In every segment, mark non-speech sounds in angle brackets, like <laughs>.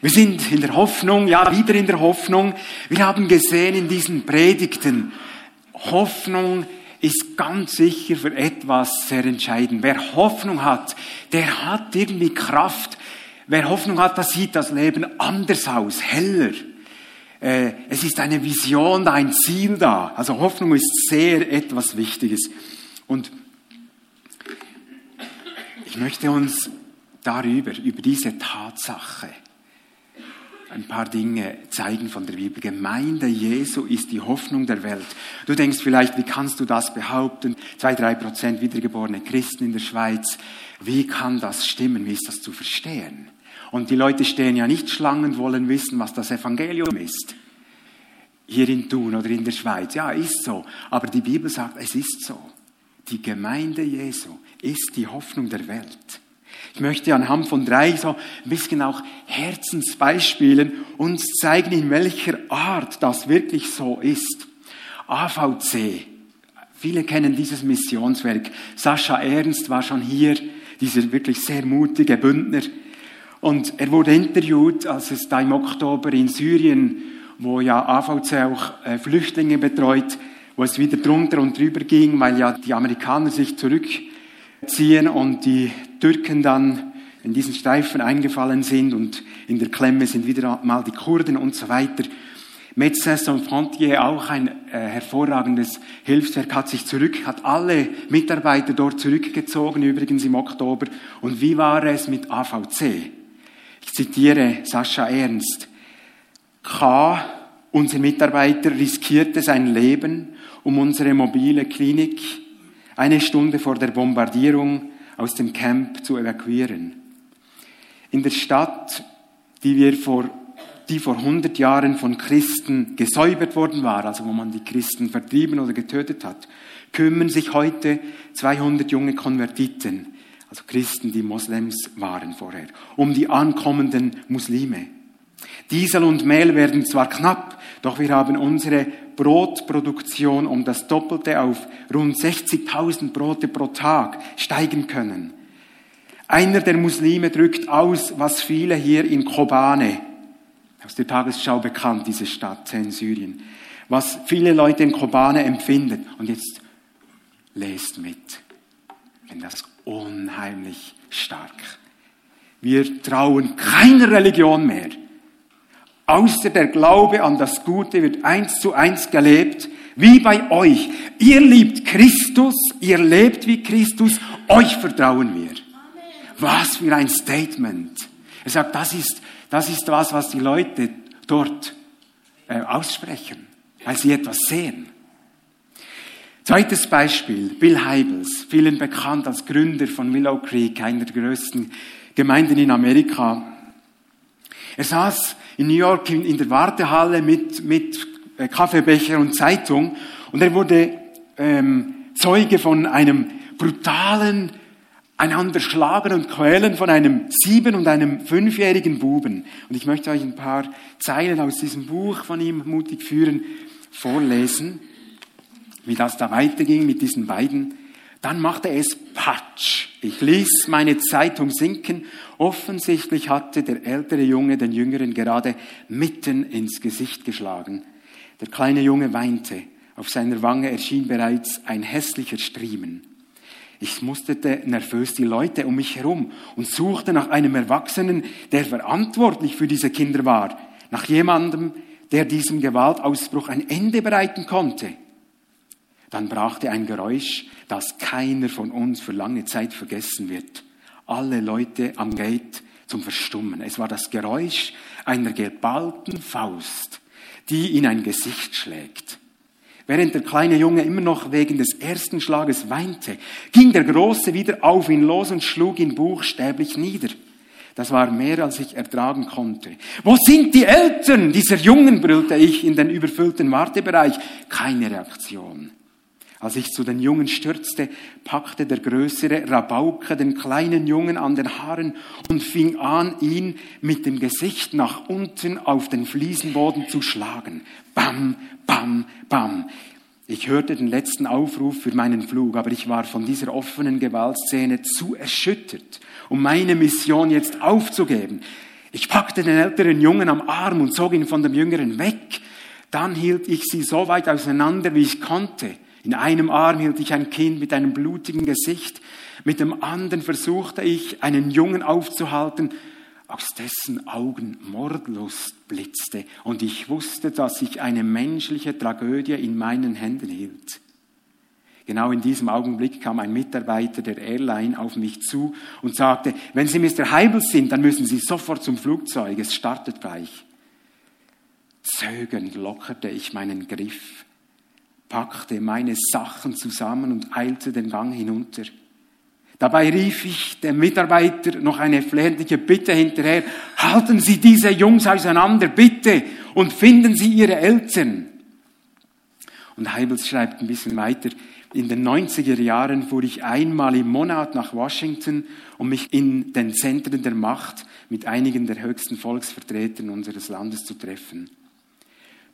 Wir sind in der Hoffnung, ja, wieder in der Hoffnung. Wir haben gesehen in diesen Predigten, Hoffnung ist ganz sicher für etwas sehr entscheidend. Wer Hoffnung hat, der hat irgendwie Kraft. Wer Hoffnung hat, das sieht das Leben anders aus, heller. Äh, es ist eine Vision ein Ziel da. Also Hoffnung ist sehr etwas Wichtiges. Und ich möchte uns darüber, über diese Tatsache, ein paar Dinge zeigen von der Bibel. Gemeinde Jesu ist die Hoffnung der Welt. Du denkst vielleicht, wie kannst du das behaupten? Zwei, drei Prozent wiedergeborene Christen in der Schweiz. Wie kann das stimmen? Wie ist das zu verstehen? Und die Leute stehen ja nicht Schlangen, wollen wissen, was das Evangelium ist. Hier in Thun oder in der Schweiz. Ja, ist so. Aber die Bibel sagt, es ist so. Die Gemeinde Jesu ist die Hoffnung der Welt. Ich möchte anhand von drei so ein bisschen auch Herzensbeispielen uns zeigen, in welcher Art das wirklich so ist. AVC. Viele kennen dieses Missionswerk. Sascha Ernst war schon hier, dieser wirklich sehr mutige Bündner. Und er wurde interviewt, als es da im Oktober in Syrien, wo ja AVC auch äh, Flüchtlinge betreut, wo es wieder drunter und drüber ging, weil ja die Amerikaner sich zurückziehen und die Türken dann in diesen Streifen eingefallen sind und in der Klemme sind wieder mal die Kurden und so weiter. Médecins Sans Frontier, auch ein äh, hervorragendes Hilfswerk, hat sich zurück, hat alle Mitarbeiter dort zurückgezogen, übrigens im Oktober. Und wie war es mit AVC? Ich zitiere Sascha Ernst. K, unser Mitarbeiter, riskierte sein Leben, um unsere mobile Klinik eine Stunde vor der Bombardierung aus dem Camp zu evakuieren. In der Stadt, die wir vor die vor 100 Jahren von Christen gesäubert worden war, also wo man die Christen vertrieben oder getötet hat, kümmern sich heute 200 junge Konvertiten, also Christen, die Moslems waren vorher, um die ankommenden Muslime. Diesel und Mehl werden zwar knapp, doch wir haben unsere Brotproduktion um das Doppelte auf rund 60.000 Brote pro Tag steigen können. Einer der Muslime drückt aus, was viele hier in Kobane, aus der Tagesschau bekannt, diese Stadt in Syrien, was viele Leute in Kobane empfinden. Und jetzt lest mit. Denn das unheimlich stark. Wir trauen keiner Religion mehr außer der Glaube an das Gute wird eins zu eins gelebt, wie bei euch. Ihr liebt Christus, ihr lebt wie Christus, euch vertrauen wir. Was für ein Statement. Er sagt, das ist, das ist was, was die Leute dort äh, aussprechen, weil sie etwas sehen. Zweites Beispiel, Bill Heibels, vielen bekannt als Gründer von Willow Creek, einer der größten Gemeinden in Amerika. Er saß in New York in, der Wartehalle mit, mit äh, Kaffeebecher und Zeitung und er wurde ähm, Zeuge von einem brutalen einander schlagen und quälen von einem sieben- und einem fünfjährigen Buben. Und ich möchte euch ein paar Zeilen aus diesem Buch von ihm mutig führen, vorlesen, wie das da weiterging mit diesen beiden. Dann machte es Patsch. Ich ließ meine Zeitung sinken. Offensichtlich hatte der ältere Junge den Jüngeren gerade mitten ins Gesicht geschlagen. Der kleine Junge weinte. Auf seiner Wange erschien bereits ein hässlicher Striemen. Ich musterte nervös die Leute um mich herum und suchte nach einem Erwachsenen, der verantwortlich für diese Kinder war, nach jemandem, der diesem Gewaltausbruch ein Ende bereiten konnte. Dann brachte ein Geräusch, das keiner von uns für lange Zeit vergessen wird. Alle Leute am Gate zum Verstummen. Es war das Geräusch einer geballten Faust, die in ein Gesicht schlägt. Während der kleine Junge immer noch wegen des ersten Schlages weinte, ging der Große wieder auf ihn los und schlug ihn buchstäblich nieder. Das war mehr, als ich ertragen konnte. Wo sind die Eltern dieser Jungen? brüllte ich in den überfüllten Wartebereich. Keine Reaktion. Als ich zu den Jungen stürzte, packte der größere Rabauke den kleinen Jungen an den Haaren und fing an, ihn mit dem Gesicht nach unten auf den Fliesenboden zu schlagen. Bam, bam, bam. Ich hörte den letzten Aufruf für meinen Flug, aber ich war von dieser offenen Gewaltszene zu erschüttert, um meine Mission jetzt aufzugeben. Ich packte den älteren Jungen am Arm und zog ihn von dem jüngeren weg. Dann hielt ich sie so weit auseinander, wie ich konnte. In einem Arm hielt ich ein Kind mit einem blutigen Gesicht, mit dem anderen versuchte ich, einen Jungen aufzuhalten, aus dessen Augen Mordlust blitzte, und ich wusste, dass ich eine menschliche Tragödie in meinen Händen hielt. Genau in diesem Augenblick kam ein Mitarbeiter der Airline auf mich zu und sagte, wenn Sie Mr. Heibel sind, dann müssen Sie sofort zum Flugzeug, es startet gleich. Zögernd lockerte ich meinen Griff, packte meine Sachen zusammen und eilte den Gang hinunter. Dabei rief ich dem Mitarbeiter noch eine flehentliche Bitte hinterher. Halten Sie diese Jungs auseinander, bitte, und finden Sie Ihre Eltern. Und Heibels schreibt ein bisschen weiter, in den 90er Jahren fuhr ich einmal im Monat nach Washington, um mich in den Zentren der Macht mit einigen der höchsten Volksvertretern unseres Landes zu treffen.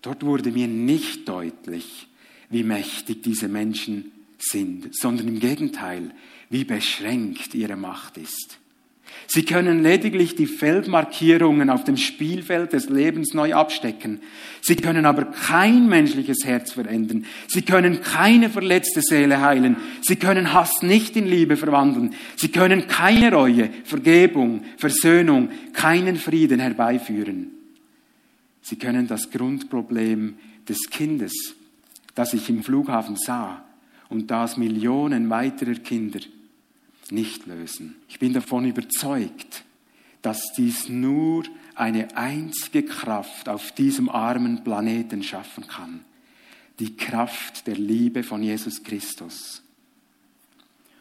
Dort wurde mir nicht deutlich, wie mächtig diese Menschen sind, sondern im Gegenteil, wie beschränkt ihre Macht ist. Sie können lediglich die Feldmarkierungen auf dem Spielfeld des Lebens neu abstecken. Sie können aber kein menschliches Herz verändern. Sie können keine verletzte Seele heilen. Sie können Hass nicht in Liebe verwandeln. Sie können keine Reue, Vergebung, Versöhnung, keinen Frieden herbeiführen. Sie können das Grundproblem des Kindes, das ich im Flughafen sah, und das Millionen weiterer Kinder nicht lösen. Ich bin davon überzeugt, dass dies nur eine einzige Kraft auf diesem armen Planeten schaffen kann. Die Kraft der Liebe von Jesus Christus.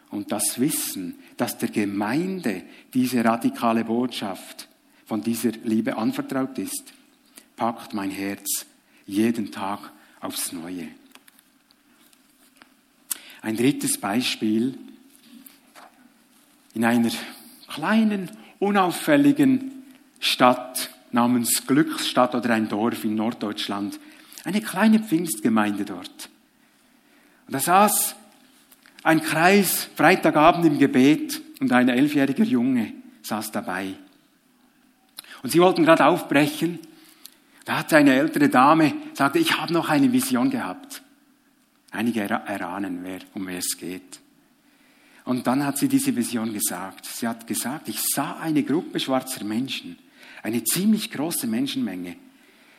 Und das Wissen, dass der Gemeinde diese radikale Botschaft von dieser Liebe anvertraut ist, packt mein Herz jeden Tag aufs Neue. Ein drittes Beispiel in einer kleinen, unauffälligen Stadt namens Glücksstadt oder ein Dorf in Norddeutschland. Eine kleine Pfingstgemeinde dort. Und da saß ein Kreis Freitagabend im Gebet und ein elfjähriger Junge saß dabei. Und sie wollten gerade aufbrechen. Da hatte eine ältere Dame, sagte, ich habe noch eine Vision gehabt. Einige erahnen, wer, um wer es geht. Und dann hat sie diese Vision gesagt. Sie hat gesagt, ich sah eine Gruppe schwarzer Menschen, eine ziemlich große Menschenmenge.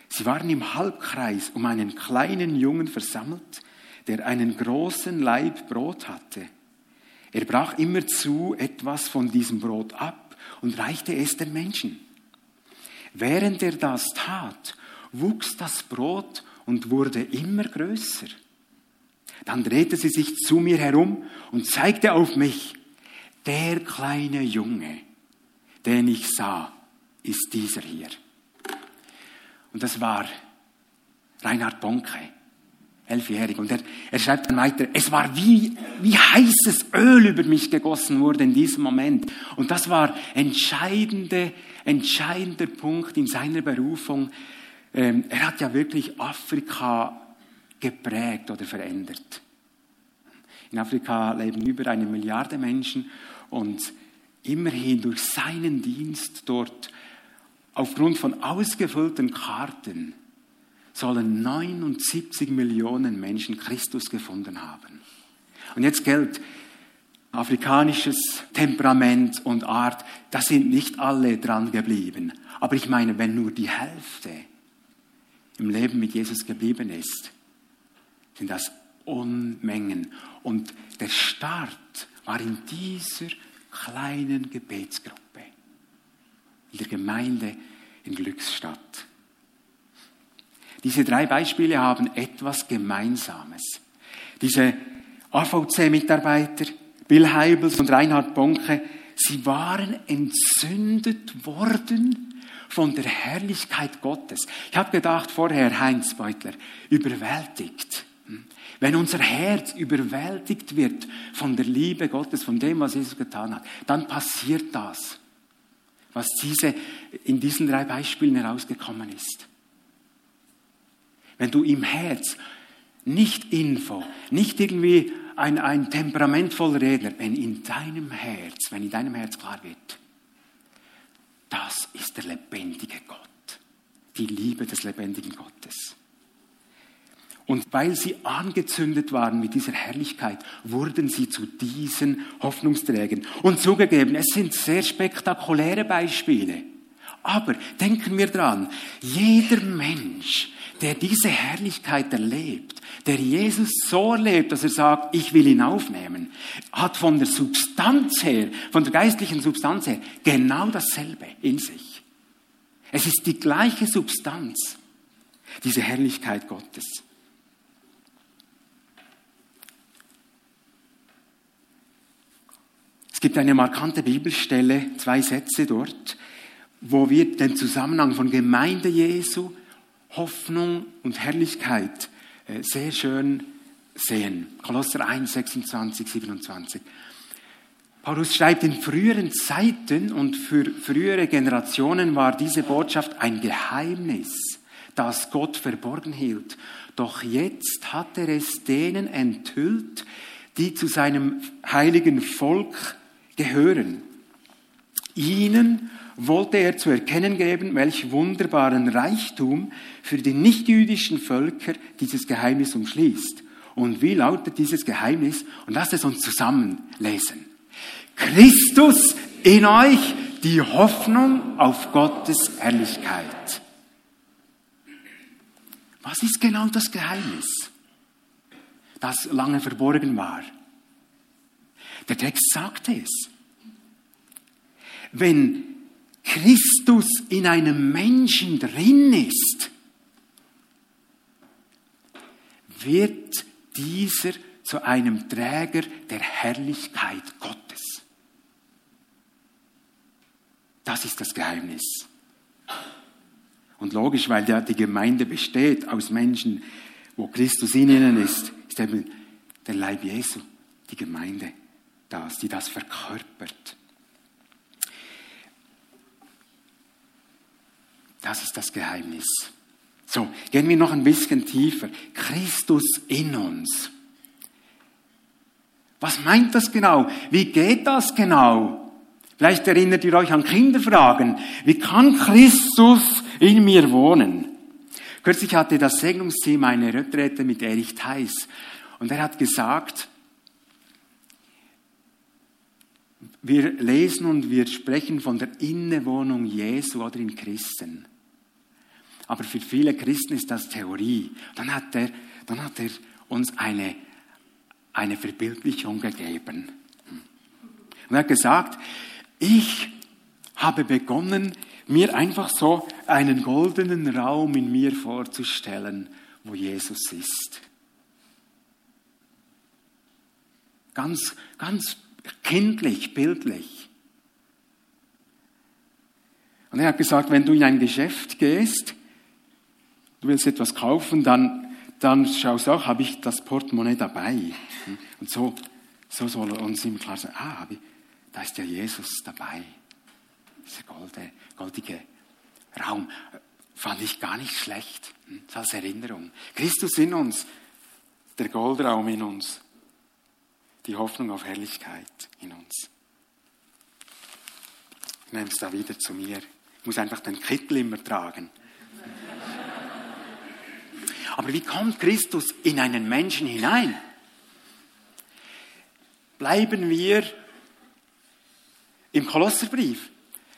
Sie waren im Halbkreis um einen kleinen Jungen versammelt, der einen großen Leib Brot hatte. Er brach immerzu etwas von diesem Brot ab und reichte es den Menschen. Während er das tat, wuchs das Brot und wurde immer größer. Dann drehte sie sich zu mir herum und zeigte auf mich, der kleine Junge, den ich sah, ist dieser hier. Und das war Reinhard Bonke, elfjährig. Und er, er schreibt dann weiter, es war wie, wie heißes Öl über mich gegossen wurde in diesem Moment. Und das war entscheidende, entscheidender Punkt in seiner Berufung. Ähm, er hat ja wirklich Afrika geprägt oder verändert. In Afrika leben über eine Milliarde Menschen und immerhin durch seinen Dienst dort aufgrund von ausgefüllten Karten sollen 79 Millionen Menschen Christus gefunden haben. Und jetzt gilt, afrikanisches Temperament und Art, da sind nicht alle dran geblieben. Aber ich meine, wenn nur die Hälfte im Leben mit Jesus geblieben ist, sind das Unmengen. Und der Start war in dieser kleinen Gebetsgruppe, in der Gemeinde in Glücksstadt. Diese drei Beispiele haben etwas Gemeinsames. Diese AVC-Mitarbeiter, Bill Heibels und Reinhard Bonke, sie waren entzündet worden von der Herrlichkeit Gottes. Ich habe gedacht vorher, Heinz Beutler, überwältigt. Wenn unser Herz überwältigt wird von der Liebe Gottes, von dem, was Jesus getan hat, dann passiert das, was diese, in diesen drei Beispielen herausgekommen ist. Wenn du im Herz nicht Info, nicht irgendwie ein, ein temperamentvoller Redner, wenn in deinem Herz, wenn in deinem Herz klar wird, das ist der lebendige Gott. Die Liebe des lebendigen Gottes. Und weil sie angezündet waren mit dieser Herrlichkeit, wurden sie zu diesen Hoffnungsträgern. Und zugegeben, es sind sehr spektakuläre Beispiele. Aber denken wir dran, jeder Mensch, der diese Herrlichkeit erlebt, der Jesus so erlebt, dass er sagt, ich will ihn aufnehmen, hat von der Substanz her, von der geistlichen Substanz her, genau dasselbe in sich. Es ist die gleiche Substanz, diese Herrlichkeit Gottes. Es gibt eine markante Bibelstelle, zwei Sätze dort, wo wir den Zusammenhang von Gemeinde Jesu, Hoffnung und Herrlichkeit äh, sehr schön sehen. Kolosser 1, 26, 27. Paulus schreibt, in früheren Zeiten und für frühere Generationen war diese Botschaft ein Geheimnis, das Gott verborgen hielt. Doch jetzt hat er es denen enthüllt, die zu seinem heiligen Volk gehören. Ihnen wollte er zu erkennen geben, welch wunderbaren Reichtum für die nichtjüdischen Völker dieses Geheimnis umschließt. Und wie lautet dieses Geheimnis? Und lasst es uns zusammen lesen. Christus in euch, die Hoffnung auf Gottes Herrlichkeit. Was ist genau das Geheimnis, das lange verborgen war? Der Text sagt es. Wenn Christus in einem Menschen drin ist, wird dieser zu einem Träger der Herrlichkeit Gottes. Das ist das Geheimnis. Und logisch, weil ja die Gemeinde besteht aus Menschen, wo Christus in ihnen ist, ist eben der Leib Jesu, die Gemeinde, das, die das verkörpert. Das ist das Geheimnis. So, gehen wir noch ein bisschen tiefer. Christus in uns. Was meint das genau? Wie geht das genau? Vielleicht erinnert ihr euch an Kinderfragen. Wie kann Christus in mir wohnen? Kürzlich hatte das Segnungsteam eine Retrette mit Erich Theis. Und er hat gesagt, wir lesen und wir sprechen von der Innewohnung Jesu oder in Christen. Aber für viele Christen ist das Theorie. Dann hat er, dann hat er uns eine, eine Verbildlichung gegeben. Und er hat gesagt, ich habe begonnen, mir einfach so einen goldenen Raum in mir vorzustellen, wo Jesus ist. Ganz, ganz kindlich, bildlich. Und er hat gesagt, wenn du in ein Geschäft gehst, du willst etwas kaufen, dann, dann schaust du auch, habe ich das Portemonnaie dabei? Und so, so soll uns ihm klar sein, ah, da ist ja Jesus dabei. Dieser golde, goldige Raum. Fand ich gar nicht schlecht. Das als Erinnerung. Christus in uns, der Goldraum in uns, die Hoffnung auf Herrlichkeit in uns. Ich nehme es da wieder zu mir. Ich muss einfach den Kittel immer tragen. <laughs> Aber wie kommt Christus in einen Menschen hinein? Bleiben wir im Kolosserbrief.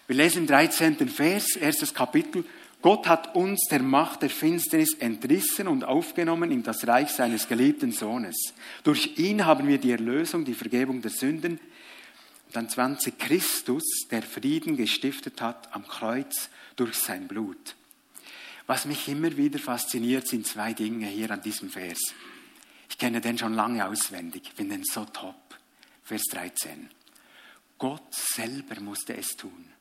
Wir lesen im 13. Vers, erstes Kapitel. Gott hat uns der Macht der Finsternis entrissen und aufgenommen in das Reich seines geliebten Sohnes. Durch ihn haben wir die Erlösung, die Vergebung der Sünden. Und dann 20 Christus, der Frieden gestiftet hat am Kreuz durch sein Blut. Was mich immer wieder fasziniert, sind zwei Dinge hier an diesem Vers. Ich kenne den schon lange auswendig, finde den so top. Vers 13. Gott selber musste es tun.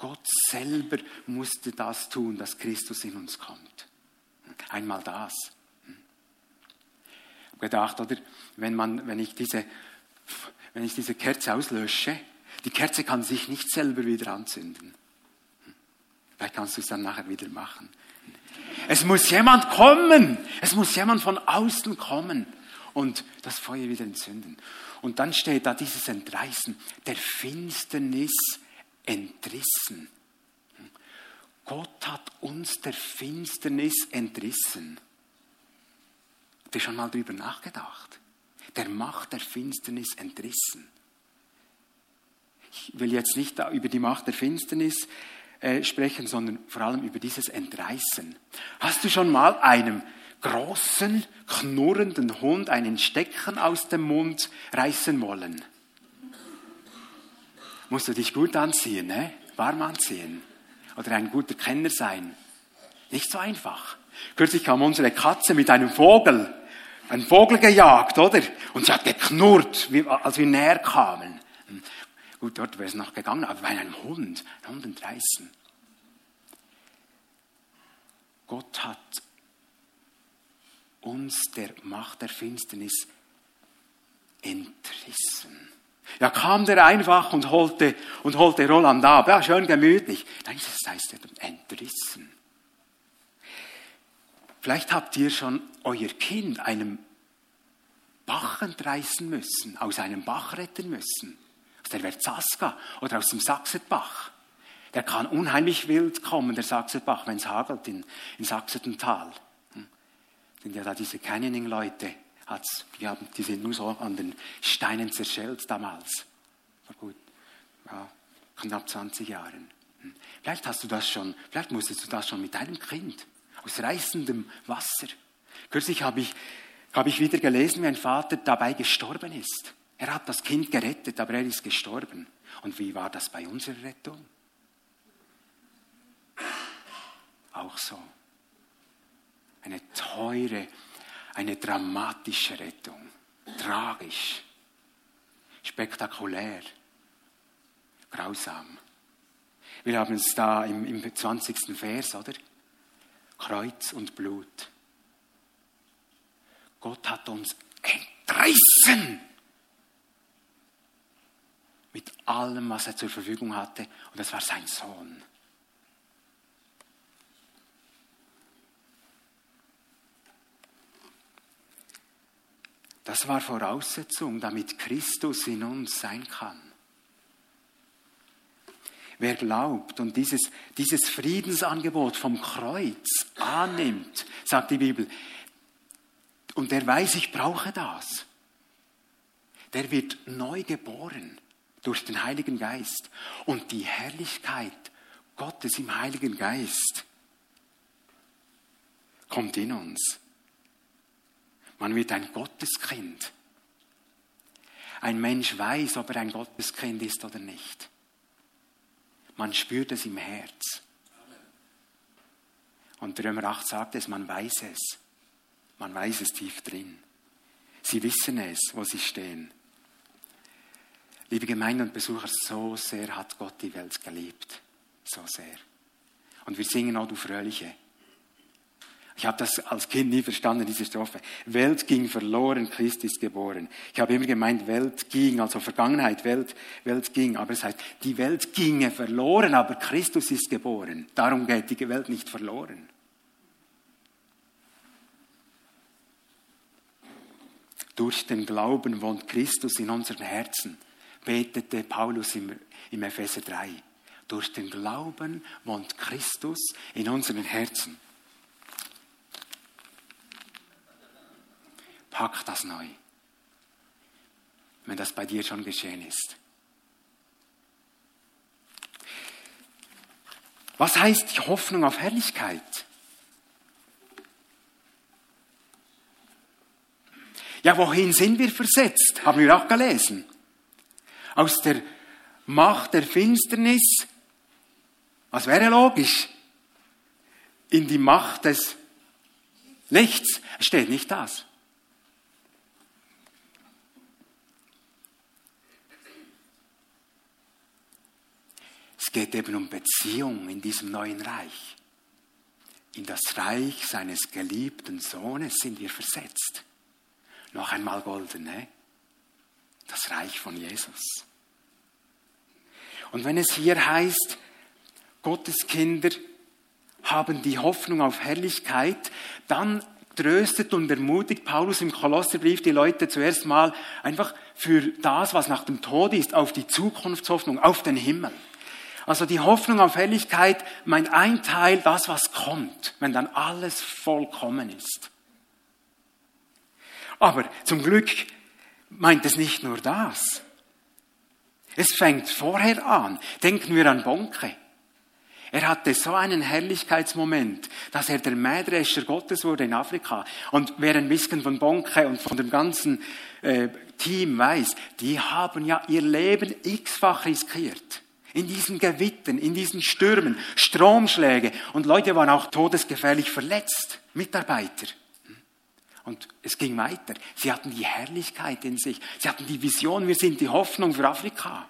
Gott selber musste das tun, dass Christus in uns kommt. Einmal das. Ich habe gedacht, oder, wenn, man, wenn, ich diese, wenn ich diese Kerze auslösche, die Kerze kann sich nicht selber wieder anzünden. Vielleicht kannst du es dann nachher wieder machen. Es muss jemand kommen. Es muss jemand von außen kommen und das Feuer wieder entzünden. Und dann steht da dieses Entreißen der Finsternis entrissen. Gott hat uns der Finsternis entrissen. Habt ihr schon mal darüber nachgedacht? Der Macht der Finsternis entrissen. Ich will jetzt nicht über die Macht der Finsternis äh, sprechen, sondern vor allem über dieses Entreißen. Hast du schon mal einem großen, knurrenden Hund einen Stecken aus dem Mund reißen wollen? Musst du dich gut anziehen, ne? warm anziehen oder ein guter Kenner sein. Nicht so einfach. Kürzlich kam unsere Katze mit einem Vogel, einen Vogel gejagt, oder? Und sie hat geknurrt, als wir näher kamen. Gut, dort wäre es noch gegangen, aber bei einem Hund, ein Hund entreißen. Gott hat uns der Macht der Finsternis entrissen. Ja, kam der einfach und holte, und holte Roland ab. Ja, schön gemütlich. Nein, das heißt entrissen. Vielleicht habt ihr schon euer Kind einem Bach entreißen müssen, aus einem Bach retten müssen. Aus der Verzaska oder aus dem Sachsetbach. Der kann unheimlich wild kommen, der Sachsetbach, wenn es hagelt in, in Sachsetental. Hm. Sind ja da diese Canyoning-Leute, hat's, die, haben, die sind nur so an den Steinen zerschellt damals. Vor gut, ja, knapp 20 Jahren. Hm. Vielleicht hast du das schon, vielleicht musstest du das schon mit deinem Kind aus reißendem Wasser. Kürzlich habe ich, habe ich wieder gelesen, wie ein Vater dabei gestorben ist. Er hat das Kind gerettet, aber er ist gestorben. Und wie war das bei unserer Rettung? Auch so. Eine teure eine dramatische Rettung. Tragisch. Spektakulär. Grausam. Wir haben es da im, im 20. Vers, oder? Kreuz und Blut. Gott hat uns entrissen mit allem, was er zur Verfügung hatte. Und das war sein Sohn. Das war Voraussetzung, damit Christus in uns sein kann. Wer glaubt und dieses, dieses Friedensangebot vom Kreuz annimmt, sagt die Bibel, und der weiß, ich brauche das, der wird neu geboren durch den Heiligen Geist. Und die Herrlichkeit Gottes im Heiligen Geist kommt in uns. Man wird ein Gotteskind. Ein Mensch weiß, ob er ein Gotteskind ist oder nicht. Man spürt es im Herz. Und Römer 8 sagt es, man weiß es. Man weiß es tief drin. Sie wissen es, wo sie stehen. Liebe Gemeinde und Besucher, so sehr hat Gott die Welt geliebt. So sehr. Und wir singen auch, du Fröhliche. Ich habe das als Kind nie verstanden, diese Strophe. Welt ging verloren, Christ ist geboren. Ich habe immer gemeint, Welt ging, also Vergangenheit, Welt, Welt ging. Aber es heißt, die Welt ginge verloren, aber Christus ist geboren. Darum geht die Welt nicht verloren. Durch den Glauben wohnt Christus in unseren Herzen, betete Paulus im, im Epheser 3. Durch den Glauben wohnt Christus in unseren Herzen. Pack das neu, wenn das bei dir schon geschehen ist. Was heißt die Hoffnung auf Herrlichkeit? Ja, wohin sind wir versetzt? Haben wir auch gelesen. Aus der Macht der Finsternis, was wäre logisch? In die Macht des Lichts. Es steht nicht das. Es geht eben um Beziehung in diesem neuen Reich. In das Reich seines geliebten Sohnes sind wir versetzt. Noch einmal golden, ne? Das Reich von Jesus. Und wenn es hier heißt, Gottes Kinder haben die Hoffnung auf Herrlichkeit, dann tröstet und ermutigt Paulus im Kolosserbrief die Leute zuerst mal einfach für das, was nach dem Tod ist, auf die Zukunftshoffnung, auf den Himmel. Also die Hoffnung auf Herrlichkeit meint ein Teil, das was kommt, wenn dann alles vollkommen ist. Aber zum Glück meint es nicht nur das. Es fängt vorher an. Denken wir an Bonke. Er hatte so einen Herrlichkeitsmoment, dass er der Mähdrescher Gottes wurde in Afrika. Und wer ein bisschen von Bonke und von dem ganzen äh, Team weiß, die haben ja ihr Leben x-fach riskiert. In diesen Gewittern, in diesen Stürmen, Stromschläge. Und Leute waren auch todesgefährlich verletzt, Mitarbeiter. Und es ging weiter. Sie hatten die Herrlichkeit in sich. Sie hatten die Vision, wir sind die Hoffnung für Afrika.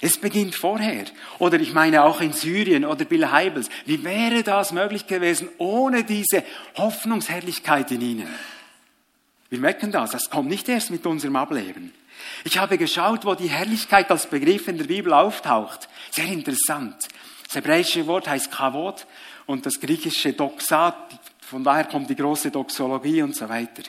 Es beginnt vorher. Oder ich meine auch in Syrien oder Bill Heibels. Wie wäre das möglich gewesen ohne diese Hoffnungsherrlichkeit in ihnen? Wir merken das. Das kommt nicht erst mit unserem Ableben. Ich habe geschaut, wo die Herrlichkeit als Begriff in der Bibel auftaucht. Sehr interessant. Das hebräische Wort heißt Kavod und das griechische Doxa, von daher kommt die große Doxologie und so weiter.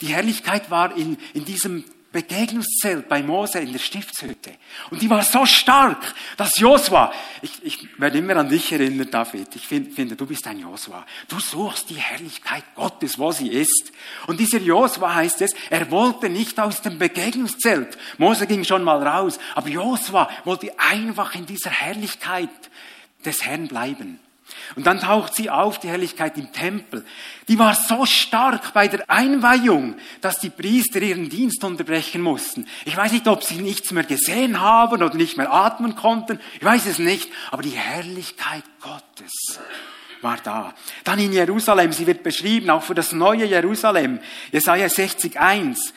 Die Herrlichkeit war in, in diesem Begegnungszelt bei Mose in der Stiftshütte. Und die war so stark, dass Josua, ich, ich werde immer an dich erinnern, David, ich find, finde, du bist ein Josua. Du suchst die Herrlichkeit Gottes, wo sie ist. Und dieser Josua heißt es, er wollte nicht aus dem Begegnungszelt. Mose ging schon mal raus, aber Josua wollte einfach in dieser Herrlichkeit des Herrn bleiben. Und dann taucht sie auf, die Herrlichkeit im Tempel. Die war so stark bei der Einweihung, dass die Priester ihren Dienst unterbrechen mussten. Ich weiß nicht, ob sie nichts mehr gesehen haben oder nicht mehr atmen konnten. Ich weiß es nicht. Aber die Herrlichkeit Gottes war da. Dann in Jerusalem, sie wird beschrieben, auch für das neue Jerusalem. Jesaja 60,1.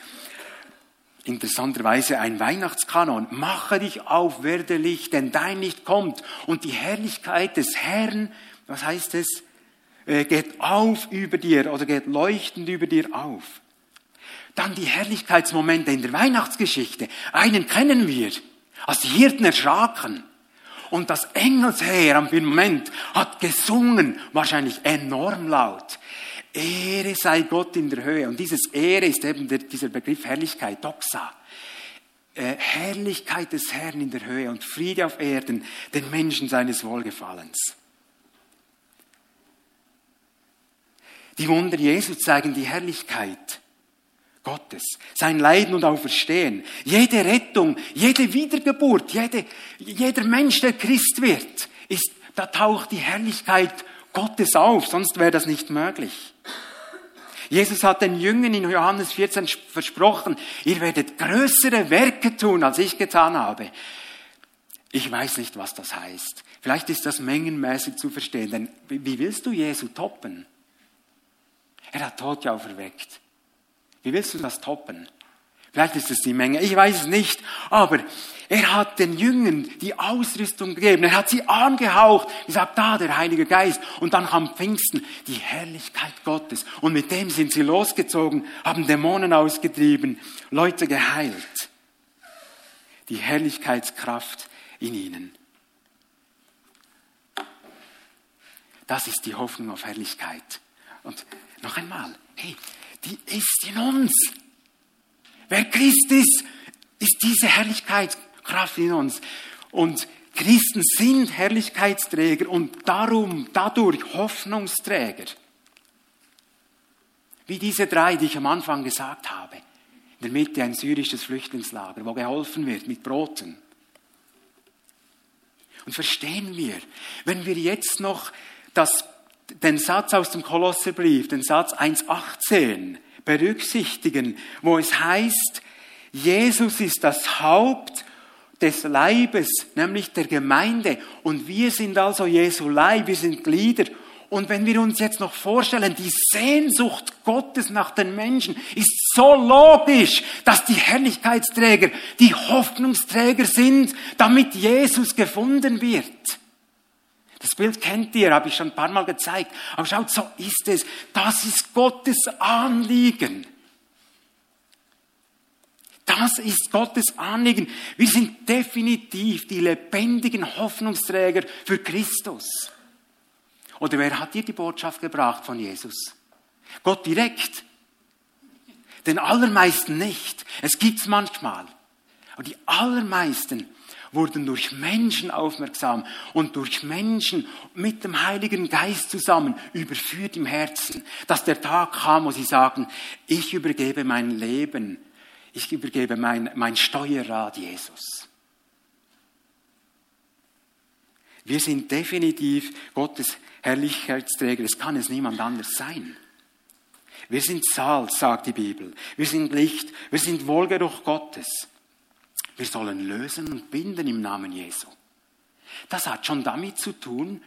Interessanterweise ein Weihnachtskanon. Mache dich auf, werde Licht, denn dein Licht kommt. Und die Herrlichkeit des Herrn was heißt es? Äh, geht auf über dir oder geht leuchtend über dir auf. Dann die Herrlichkeitsmomente in der Weihnachtsgeschichte. Einen kennen wir. Als die Hirten erschraken. Und das Engelsheer am Firmament hat gesungen, wahrscheinlich enorm laut. Ehre sei Gott in der Höhe. Und dieses Ehre ist eben der, dieser Begriff Herrlichkeit, Doxa. Äh, Herrlichkeit des Herrn in der Höhe und Friede auf Erden, den Menschen seines Wohlgefallens. Die Wunder Jesu zeigen die Herrlichkeit Gottes, sein Leiden und Auferstehen, jede Rettung, jede Wiedergeburt, jede, jeder Mensch, der Christ wird, ist, da taucht die Herrlichkeit Gottes auf, sonst wäre das nicht möglich. Jesus hat den Jüngern in Johannes 14 versprochen, ihr werdet größere Werke tun, als ich getan habe. Ich weiß nicht, was das heißt. Vielleicht ist das mengenmäßig zu verstehen, denn wie willst du Jesu toppen? Er hat Tote auferweckt. Wie willst du das toppen? Vielleicht ist es die Menge, ich weiß es nicht, aber er hat den Jüngern die Ausrüstung gegeben, er hat sie angehaucht, gesagt, da der Heilige Geist. Und dann kam Pfingsten, die Herrlichkeit Gottes. Und mit dem sind sie losgezogen, haben Dämonen ausgetrieben, Leute geheilt. Die Herrlichkeitskraft in ihnen. Das ist die Hoffnung auf Herrlichkeit. Und noch einmal, hey, die ist in uns. Wer Christ ist, ist diese Herrlichkeitskraft in uns. Und Christen sind Herrlichkeitsträger und darum, dadurch Hoffnungsträger. Wie diese drei, die ich am Anfang gesagt habe. In der Mitte ein syrisches Flüchtlingslager, wo geholfen wird mit Broten. Und verstehen wir, wenn wir jetzt noch das den Satz aus dem Kolosserbrief, den Satz 1.18 berücksichtigen, wo es heißt, Jesus ist das Haupt des Leibes, nämlich der Gemeinde. Und wir sind also Jesu Leib, wir sind Glieder. Und wenn wir uns jetzt noch vorstellen, die Sehnsucht Gottes nach den Menschen ist so logisch, dass die Herrlichkeitsträger die Hoffnungsträger sind, damit Jesus gefunden wird. Das Bild kennt ihr, habe ich schon ein paar Mal gezeigt. Aber schaut, so ist es. Das ist Gottes Anliegen. Das ist Gottes Anliegen. Wir sind definitiv die lebendigen Hoffnungsträger für Christus. Oder wer hat dir die Botschaft gebracht von Jesus? Gott direkt. Den allermeisten nicht. Es gibt's manchmal. Aber die allermeisten wurden durch Menschen aufmerksam und durch Menschen mit dem Heiligen Geist zusammen überführt im Herzen, dass der Tag kam, wo sie sagen, ich übergebe mein Leben, ich übergebe mein, mein Steuerrad Jesus. Wir sind definitiv Gottes Herrlichkeitsträger. Es kann es niemand anders sein. Wir sind Salz, sagt die Bibel. Wir sind Licht. Wir sind Wohlgeruch Gottes. Wir sollen lösen und binden im Namen Jesu. Das hat schon damit zu tun,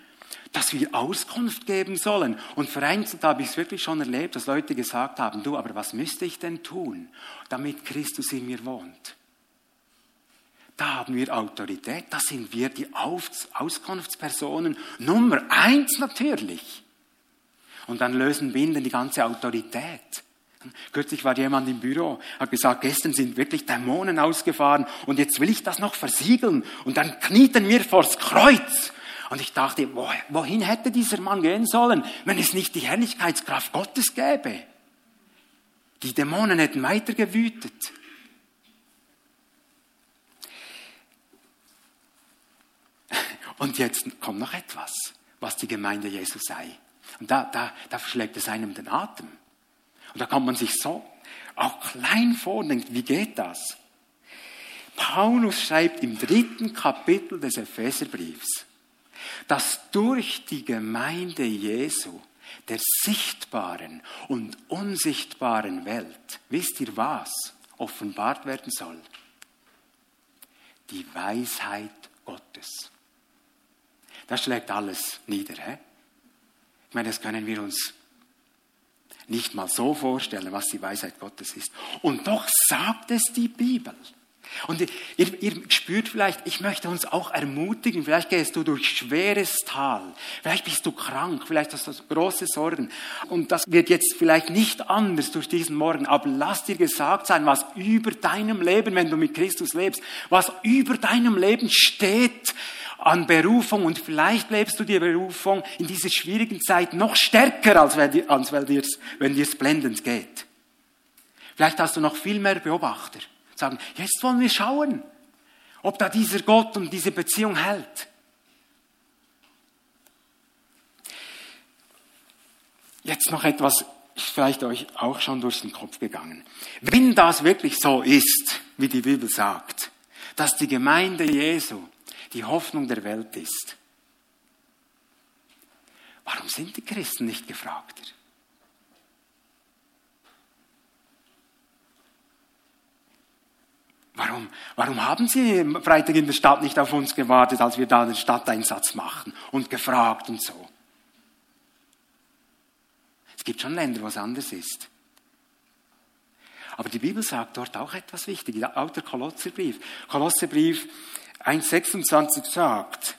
dass wir Auskunft geben sollen. Und vereinzelt habe ich es wirklich schon erlebt, dass Leute gesagt haben, du, aber was müsste ich denn tun, damit Christus in mir wohnt? Da haben wir Autorität, da sind wir die Auskunftspersonen Nummer eins natürlich. Und dann lösen Binden die ganze Autorität. Kürzlich war jemand im Büro, hat gesagt, gestern sind wirklich Dämonen ausgefahren und jetzt will ich das noch versiegeln. Und dann knieten wir vors Kreuz. Und ich dachte, wohin hätte dieser Mann gehen sollen, wenn es nicht die Herrlichkeitskraft Gottes gäbe? Die Dämonen hätten weiter gewütet. Und jetzt kommt noch etwas, was die Gemeinde Jesus sei. Und da, da, da verschlägt es einem den Atem. Und da kommt man sich so auch klein vor und denkt, wie geht das? Paulus schreibt im dritten Kapitel des Epheserbriefs, dass durch die Gemeinde Jesu der sichtbaren und unsichtbaren Welt, wisst ihr was, offenbart werden soll? Die Weisheit Gottes. Das schlägt alles nieder. He? Ich meine, das können wir uns nicht mal so vorstellen, was die Weisheit Gottes ist. Und doch sagt es die Bibel. Und ihr, ihr, spürt vielleicht, ich möchte uns auch ermutigen, vielleicht gehst du durch schweres Tal, vielleicht bist du krank, vielleicht hast du große Sorgen. Und das wird jetzt vielleicht nicht anders durch diesen Morgen, aber lass dir gesagt sein, was über deinem Leben, wenn du mit Christus lebst, was über deinem Leben steht, an Berufung und vielleicht lebst du die Berufung in dieser schwierigen Zeit noch stärker, als wenn dir, dir's blendend geht. Vielleicht hast du noch viel mehr Beobachter. Sagen, jetzt wollen wir schauen, ob da dieser Gott und diese Beziehung hält. Jetzt noch etwas, ist vielleicht euch auch schon durch den Kopf gegangen. Wenn das wirklich so ist, wie die Bibel sagt, dass die Gemeinde Jesu die Hoffnung der Welt ist. Warum sind die Christen nicht gefragter? Warum, warum haben Sie Freitag in der Stadt nicht auf uns gewartet, als wir da den Stadteinsatz machen und gefragt und so? Es gibt schon Länder, wo es anders ist. Aber die Bibel sagt dort auch etwas Wichtiges, auch der Kolosserbrief. Kolosserbrief 1,26 sagt,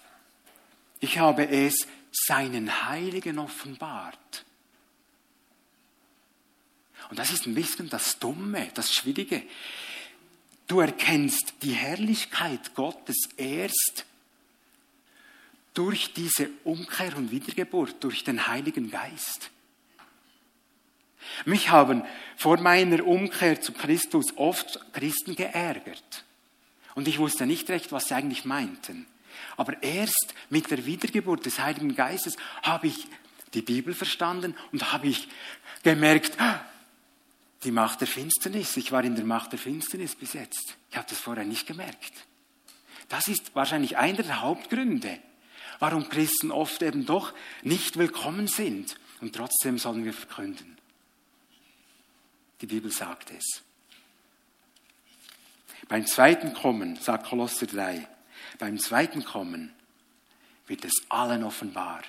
ich habe es seinen Heiligen offenbart. Und das ist ein bisschen das Dumme, das Schwierige. Du erkennst die Herrlichkeit Gottes erst durch diese Umkehr und Wiedergeburt, durch den Heiligen Geist. Mich haben vor meiner Umkehr zu Christus oft Christen geärgert. Und ich wusste nicht recht, was sie eigentlich meinten. Aber erst mit der Wiedergeburt des Heiligen Geistes habe ich die Bibel verstanden und habe ich gemerkt, die Macht der Finsternis. Ich war in der Macht der Finsternis bis jetzt. Ich habe das vorher nicht gemerkt. Das ist wahrscheinlich einer der Hauptgründe, warum Christen oft eben doch nicht willkommen sind. Und trotzdem sollen wir verkünden. Die Bibel sagt es. Beim zweiten Kommen, sagt Kolosser 3, beim zweiten Kommen wird es allen offenbar.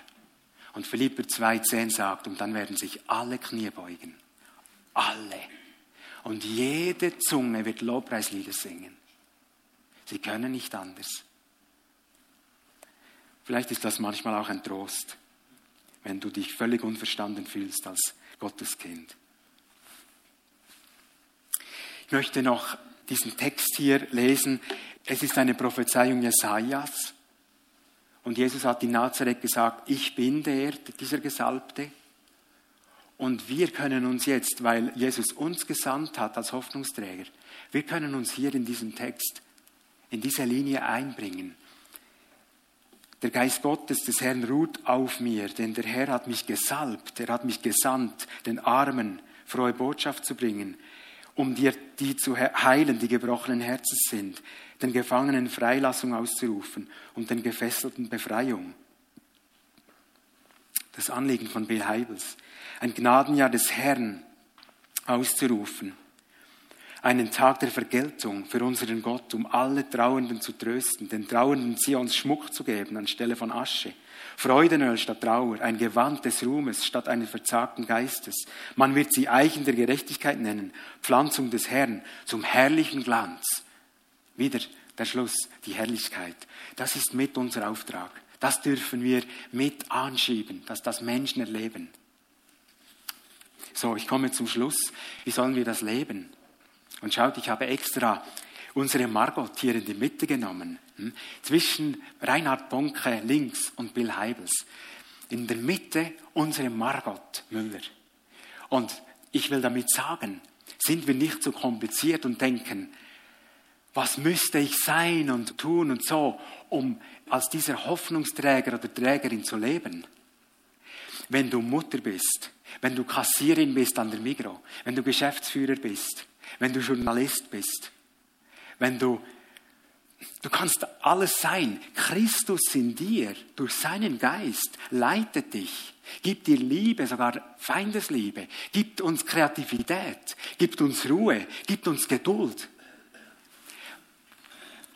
Und Philipper 2,10 sagt, und dann werden sich alle Knie beugen. Alle. Und jede Zunge wird Lobpreislieder singen. Sie können nicht anders. Vielleicht ist das manchmal auch ein Trost, wenn du dich völlig unverstanden fühlst als Gottes Kind. Ich möchte noch diesen Text hier lesen. Es ist eine Prophezeiung Jesajas. Und Jesus hat in Nazareth gesagt, ich bin der, dieser Gesalbte. Und wir können uns jetzt, weil Jesus uns gesandt hat als Hoffnungsträger, wir können uns hier in diesem Text in diese Linie einbringen. Der Geist Gottes des Herrn ruht auf mir, denn der Herr hat mich gesalbt, er hat mich gesandt, den Armen frohe Botschaft zu bringen, um dir die zu heilen, die gebrochenen Herzens sind, den Gefangenen Freilassung auszurufen und den Gefesselten Befreiung. Das Anliegen von Bill Heibels, ein Gnadenjahr des Herrn auszurufen einen Tag der Vergeltung für unseren Gott, um alle Trauernden zu trösten, den Trauernden Zions Schmuck zu geben anstelle von Asche, Freudenöl statt Trauer, ein Gewand des Ruhmes statt eines verzagten Geistes. Man wird sie Eichen der Gerechtigkeit nennen, Pflanzung des Herrn zum herrlichen Glanz. Wieder der Schluss, die Herrlichkeit. Das ist mit unser Auftrag. Das dürfen wir mit anschieben, dass das Menschen erleben. So, ich komme zum Schluss. Wie sollen wir das leben? Und schaut, ich habe extra unsere Margot hier in die Mitte genommen, hm? zwischen Reinhard Bonke links und Bill Heibels. In der Mitte unsere Margot Müller. Und ich will damit sagen, sind wir nicht so kompliziert und denken, was müsste ich sein und tun und so, um als dieser Hoffnungsträger oder Trägerin zu leben? Wenn du Mutter bist, wenn du Kassierin bist an der Migro, wenn du Geschäftsführer bist, wenn du Journalist bist, wenn du, du kannst alles sein. Christus in dir, durch seinen Geist, leitet dich, gibt dir Liebe, sogar Feindesliebe, gibt uns Kreativität, gibt uns Ruhe, gibt uns Geduld.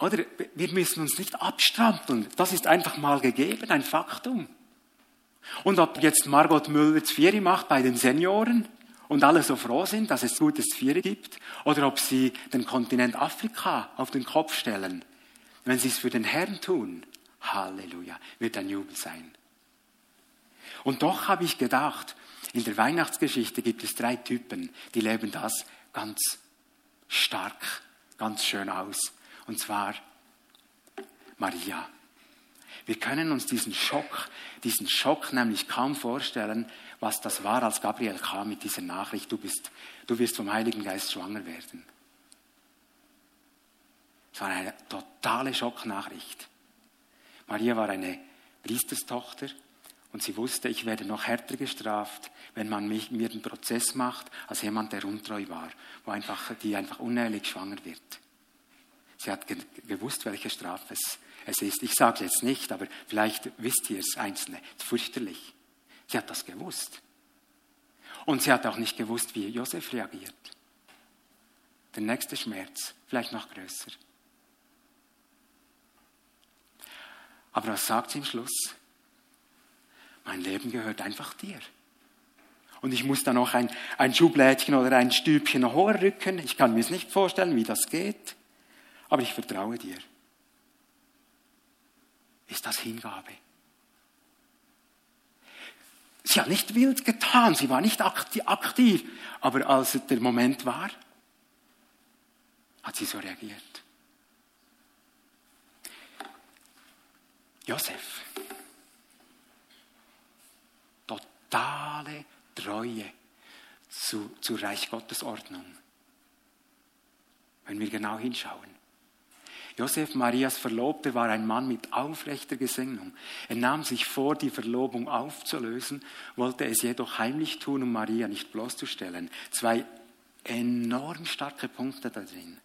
Oder wir müssen uns nicht abstrampeln. Das ist einfach mal gegeben, ein Faktum. Und ob jetzt Margot Müller Zvieri macht bei den Senioren, und alle so froh sind, dass es gutes Vier gibt, oder ob sie den Kontinent Afrika auf den Kopf stellen. Wenn sie es für den Herrn tun, Halleluja, wird ein Jubel sein. Und doch habe ich gedacht, in der Weihnachtsgeschichte gibt es drei Typen, die leben das ganz stark, ganz schön aus. Und zwar Maria. Wir können uns diesen Schock, diesen Schock nämlich kaum vorstellen, was das war, als Gabriel kam mit dieser Nachricht, du bist, du wirst vom Heiligen Geist schwanger werden. Es war eine totale Schocknachricht. Maria war eine Priesterstochter und sie wusste, ich werde noch härter gestraft, wenn man mich, mir den Prozess macht, als jemand, der untreu war, wo einfach, die einfach unehrlich schwanger wird. Sie hat gewusst, welche Strafe es es ist. Ich sage jetzt nicht, aber vielleicht wisst ihr es Einzelne. Es fürchterlich. Sie hat das gewusst. Und sie hat auch nicht gewusst, wie Josef reagiert. Der nächste Schmerz, vielleicht noch größer. Aber was sagt sie im Schluss? Mein Leben gehört einfach dir. Und ich muss da noch ein, ein Schublädchen oder ein Stübchen hoher rücken. Ich kann mir es nicht vorstellen, wie das geht. Aber ich vertraue dir ist das Hingabe. Sie hat nicht wild getan, sie war nicht aktiv, aber als der Moment war, hat sie so reagiert. Josef, totale Treue zu, zu Reich Gottes Ordnung. Wenn wir genau hinschauen. Josef Marias Verlobte war ein Mann mit aufrechter Gesinnung. Er nahm sich vor, die Verlobung aufzulösen, wollte es jedoch heimlich tun, um Maria nicht bloßzustellen. Zwei enorm starke Punkte da drin.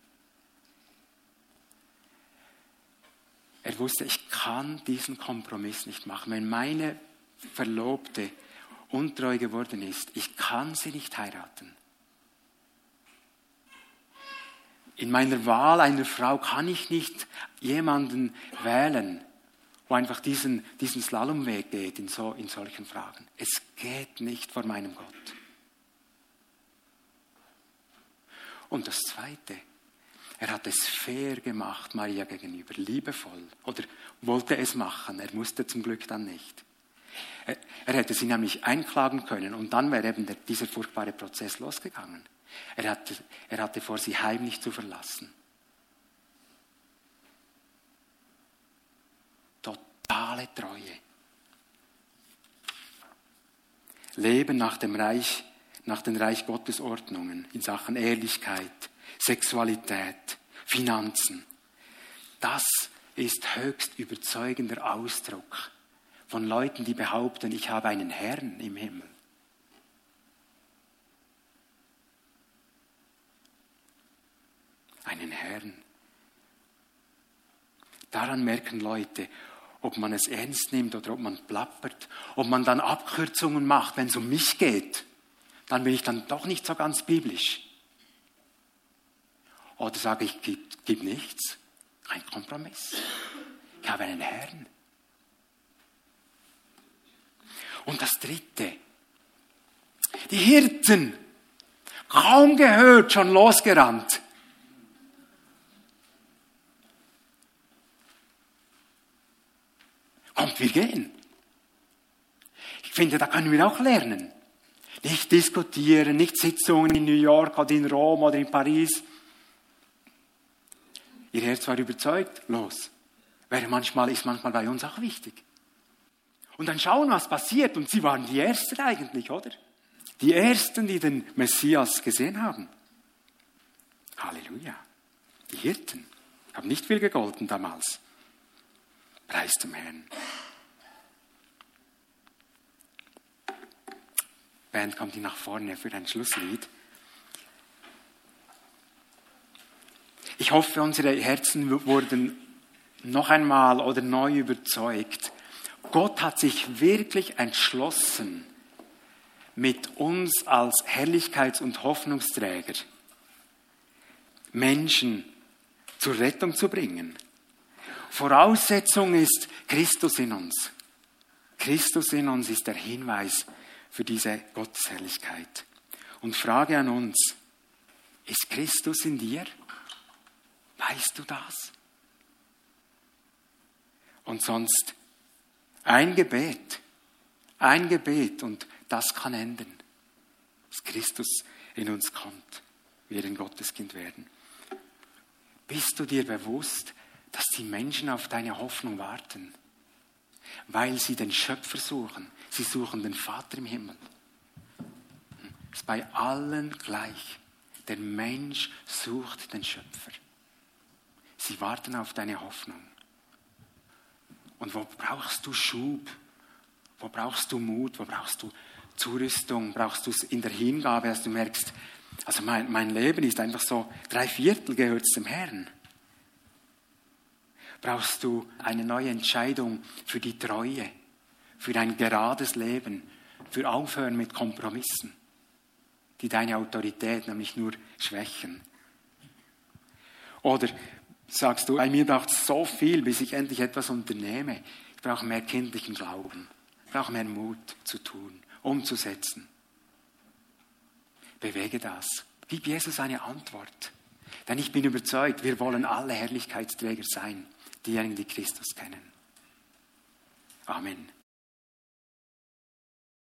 Er wusste, ich kann diesen Kompromiss nicht machen. Wenn meine Verlobte untreu geworden ist, ich kann sie nicht heiraten. In meiner Wahl einer Frau kann ich nicht jemanden wählen, wo einfach diesen, diesen Slalomweg geht in, so, in solchen Fragen. Es geht nicht vor meinem Gott. Und das Zweite, er hat es fair gemacht Maria gegenüber, liebevoll. Oder wollte es machen, er musste zum Glück dann nicht. Er, er hätte sie nämlich einklagen können und dann wäre eben der, dieser furchtbare Prozess losgegangen. Er hatte, er hatte vor, sie heimlich zu verlassen. Totale Treue. Leben nach dem Reich, nach den Reich Gottes Ordnungen in Sachen Ehrlichkeit, Sexualität, Finanzen. Das ist höchst überzeugender Ausdruck von Leuten, die behaupten, ich habe einen Herrn im Himmel. Einen Herrn. Daran merken Leute, ob man es ernst nimmt oder ob man plappert, ob man dann Abkürzungen macht, wenn es um mich geht. Dann bin ich dann doch nicht so ganz biblisch. Oder sage ich, gibt, gibt nichts. Ein Kompromiss. Ich habe einen Herrn. Und das Dritte. Die Hirten. Kaum gehört, schon losgerannt. Kommt, wir gehen. Ich finde, da können wir auch lernen. Nicht diskutieren, nicht Sitzungen in New York oder in Rom oder in Paris. Ihr Herz war überzeugt, los. Wäre manchmal, ist manchmal bei uns auch wichtig. Und dann schauen, was passiert. Und sie waren die Ersten eigentlich, oder? Die Ersten, die den Messias gesehen haben. Halleluja. Die Hirten haben nicht viel gegolten damals. Preis zum Herrn. Band kommt hier nach vorne für ein Schlusslied. Ich hoffe, unsere Herzen wurden noch einmal oder neu überzeugt. Gott hat sich wirklich entschlossen, mit uns als Herrlichkeits- und Hoffnungsträger Menschen zur Rettung zu bringen. Voraussetzung ist Christus in uns. Christus in uns ist der Hinweis für diese Gottesherrlichkeit. Und Frage an uns, ist Christus in dir? Weißt du das? Und sonst ein Gebet, ein Gebet und das kann enden, dass Christus in uns kommt, wir ein Gotteskind werden. Bist du dir bewusst, dass die Menschen auf deine Hoffnung warten, weil sie den Schöpfer suchen. Sie suchen den Vater im Himmel. Es ist bei allen gleich. Der Mensch sucht den Schöpfer. Sie warten auf deine Hoffnung. Und wo brauchst du Schub? Wo brauchst du Mut? Wo brauchst du Zurüstung? Brauchst du es in der Hingabe, dass du merkst, also mein, mein Leben ist einfach so, drei Viertel gehört zum Herrn brauchst du eine neue Entscheidung für die Treue, für ein gerades Leben, für Aufhören mit Kompromissen, die deine Autorität nämlich nur schwächen. Oder sagst du, bei mir braucht es so viel, bis ich endlich etwas unternehme. Ich brauche mehr kindlichen Glauben. Ich brauche mehr Mut zu tun, umzusetzen. Bewege das. Gib Jesus eine Antwort. Denn ich bin überzeugt, wir wollen alle Herrlichkeitsträger sein diejenigen, die Christus kennen. Amen.